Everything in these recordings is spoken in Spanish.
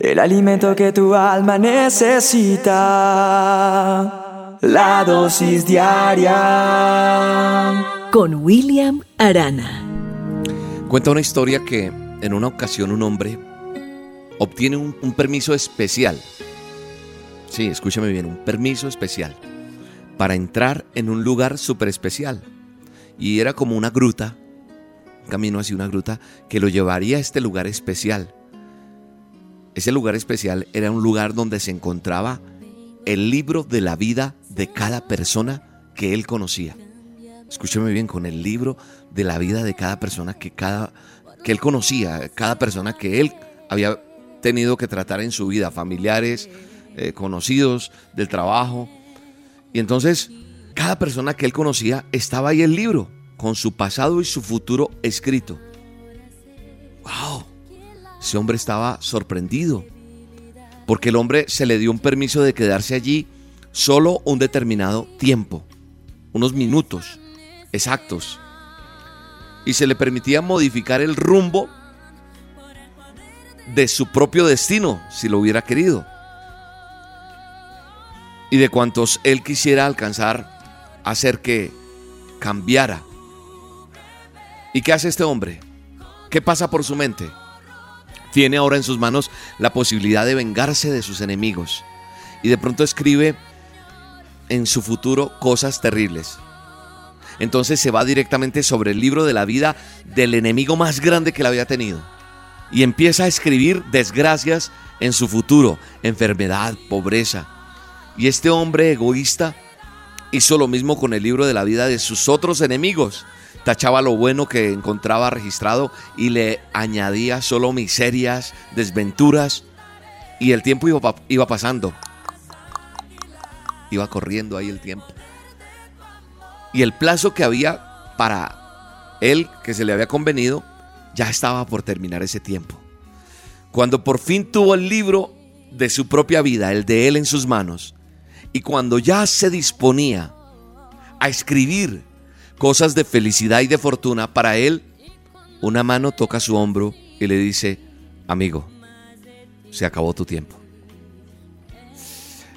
El alimento que tu alma necesita. La dosis diaria. Con William Arana. Cuenta una historia que en una ocasión un hombre obtiene un, un permiso especial. Sí, escúchame bien, un permiso especial para entrar en un lugar súper especial. Y era como una gruta, un camino hacia una gruta que lo llevaría a este lugar especial. Ese lugar especial era un lugar donde se encontraba el libro de la vida de cada persona que él conocía. Escúcheme bien, con el libro de la vida de cada persona que, él conocía, cada persona que él había tenido que tratar en su vida, familiares, eh, conocidos, del trabajo. Y entonces, cada persona que él conocía estaba ahí el libro, con su pasado y su futuro escrito. ¡Wow! Ese hombre estaba sorprendido, porque el hombre se le dio un permiso de quedarse allí solo un determinado tiempo, unos minutos exactos, y se le permitía modificar el rumbo de su propio destino, si lo hubiera querido, y de cuantos él quisiera alcanzar, hacer que cambiara. ¿Y qué hace este hombre? ¿Qué pasa por su mente? Tiene ahora en sus manos la posibilidad de vengarse de sus enemigos. Y de pronto escribe en su futuro cosas terribles. Entonces se va directamente sobre el libro de la vida del enemigo más grande que la había tenido. Y empieza a escribir desgracias en su futuro, enfermedad, pobreza. Y este hombre egoísta hizo lo mismo con el libro de la vida de sus otros enemigos tachaba lo bueno que encontraba registrado y le añadía solo miserias, desventuras. Y el tiempo iba, iba pasando. Iba corriendo ahí el tiempo. Y el plazo que había para él, que se le había convenido, ya estaba por terminar ese tiempo. Cuando por fin tuvo el libro de su propia vida, el de él en sus manos, y cuando ya se disponía a escribir cosas de felicidad y de fortuna, para él, una mano toca su hombro y le dice, amigo, se acabó tu tiempo.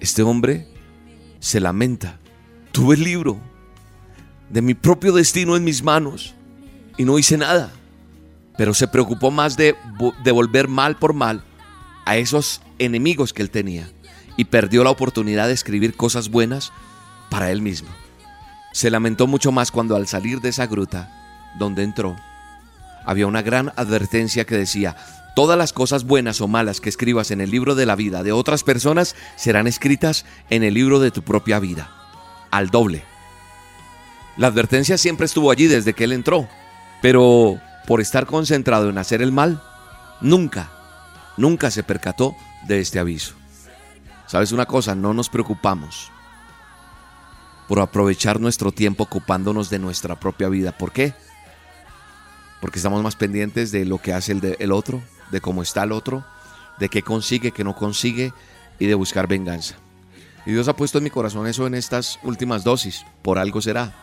Este hombre se lamenta. Tuve el libro de mi propio destino en mis manos y no hice nada. Pero se preocupó más de devolver mal por mal a esos enemigos que él tenía y perdió la oportunidad de escribir cosas buenas para él mismo. Se lamentó mucho más cuando al salir de esa gruta, donde entró, había una gran advertencia que decía, todas las cosas buenas o malas que escribas en el libro de la vida de otras personas serán escritas en el libro de tu propia vida, al doble. La advertencia siempre estuvo allí desde que él entró, pero por estar concentrado en hacer el mal, nunca, nunca se percató de este aviso. ¿Sabes una cosa? No nos preocupamos por aprovechar nuestro tiempo ocupándonos de nuestra propia vida. ¿Por qué? Porque estamos más pendientes de lo que hace el, otro, de cómo está el otro, de qué consigue, qué no consigue y de buscar venganza. Y Dios ha puesto en mi corazón eso en estas últimas dosis. Por algo será.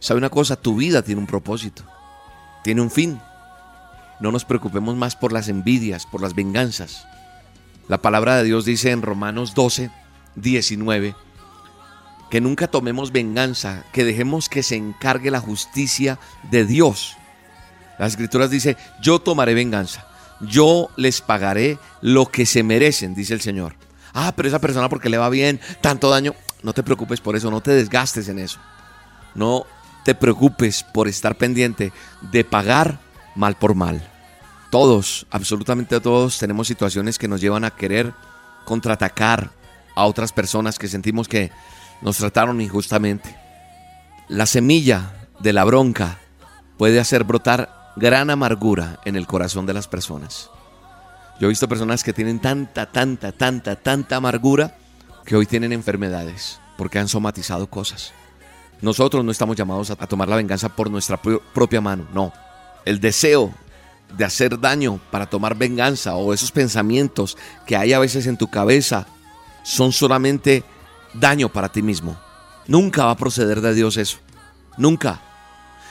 ¿Sabe una cosa? Tu vida tiene un propósito. Tiene un fin. No nos preocupemos más por las envidias, por las venganzas. La palabra de Dios dice en Romanos 12, 19, que nunca tomemos venganza, que dejemos que se encargue la justicia de Dios. Las escrituras dice, yo tomaré venganza, yo les pagaré lo que se merecen, dice el Señor. Ah, pero esa persona porque le va bien, tanto daño, no te preocupes por eso, no te desgastes en eso. No te preocupes por estar pendiente de pagar mal por mal. Todos, absolutamente todos, tenemos situaciones que nos llevan a querer contraatacar a otras personas que sentimos que nos trataron injustamente. La semilla de la bronca puede hacer brotar gran amargura en el corazón de las personas. Yo he visto personas que tienen tanta, tanta, tanta, tanta amargura que hoy tienen enfermedades porque han somatizado cosas. Nosotros no estamos llamados a, tomar la venganza por nuestra propia mano, no. El deseo de hacer daño para tomar venganza o esos pensamientos que hay a veces en tu cabeza son solamente daño para ti mismo. Nunca va a proceder de Dios eso. Nunca.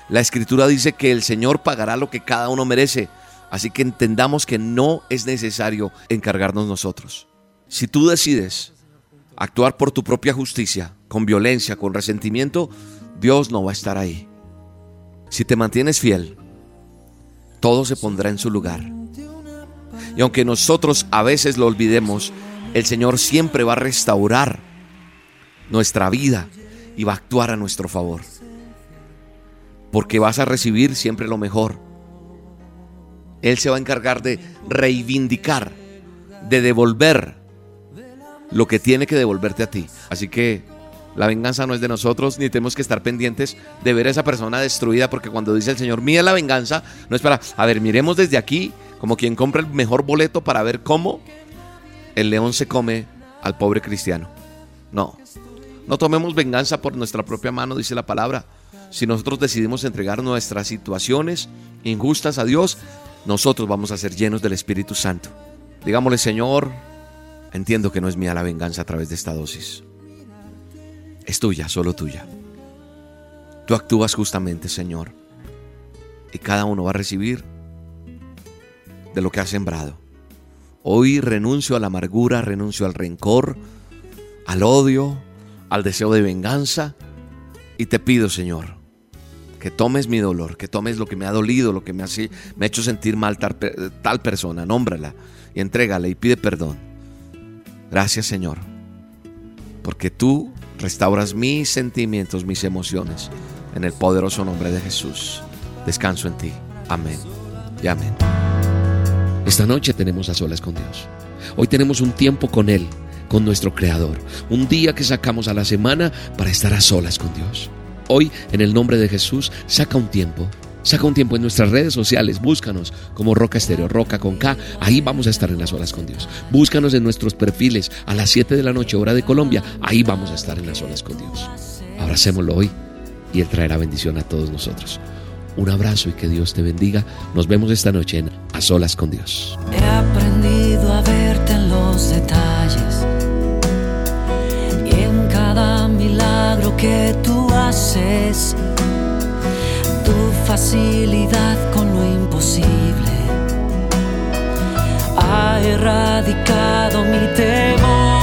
La escritura dice que el Señor pagará lo que cada uno merece. Así que entendamos que no es necesario encargarnos nosotros. Si tú decides actuar por tu propia justicia, con violencia, con resentimiento, Dios no va a estar ahí. Si te mantienes fiel, todo se pondrá en su lugar. Y aunque nosotros a veces lo olvidemos, el Señor siempre va a restaurar nuestra vida y va a actuar a nuestro favor. Porque vas a recibir siempre lo mejor. Él se va a encargar de reivindicar, de devolver lo que tiene que devolverte a ti. Así que la venganza no es de nosotros, ni tenemos que estar pendientes de ver a esa persona destruida, porque cuando dice el Señor, mira la venganza, no es para, a ver, miremos desde aquí, como quien compra el mejor boleto para ver cómo el león se come al pobre cristiano. No, no tomemos venganza por nuestra propia mano, dice la palabra. Si nosotros decidimos entregar nuestras situaciones injustas a Dios, nosotros vamos a ser llenos del Espíritu Santo. Digámosle, Señor, entiendo que no es mía la venganza a través de esta dosis. Es tuya, solo tuya. Tú actúas justamente, Señor. Y cada uno va a recibir de lo que ha sembrado. Hoy renuncio a la amargura, renuncio al rencor, al odio, al deseo de venganza. Y te pido, Señor, que tomes mi dolor, que tomes lo que me ha dolido, lo que me ha, me ha hecho sentir mal tal, persona, nómbrala y entrégale y pide perdón. Gracias, Señor, porque tú restauras mis sentimientos, mis emociones, en el poderoso nombre de Jesús. Descanso en ti. Amén y amén. Esta noche tenemos a solas con Dios. Hoy tenemos un tiempo con Él, con nuestro Creador. Un día que sacamos a la semana para estar a solas con Dios. Hoy, en el nombre de Jesús, saca un tiempo. Saca un tiempo en nuestras redes sociales, búscanos como Roca Estéreo, Roca con K, ahí vamos a estar en las olas con Dios. Búscanos en nuestros perfiles a las 7 de la noche, hora de Colombia, ahí vamos a estar en las olas con Dios. Abracémoslo hoy y Él traerá bendición a todos nosotros. Un abrazo y que Dios te bendiga. Nos vemos esta noche en A Solas con Dios. He aprendido a verte en los detalles milagro que tú haces. Tu facilidad con lo imposible ha erradicado mi temor.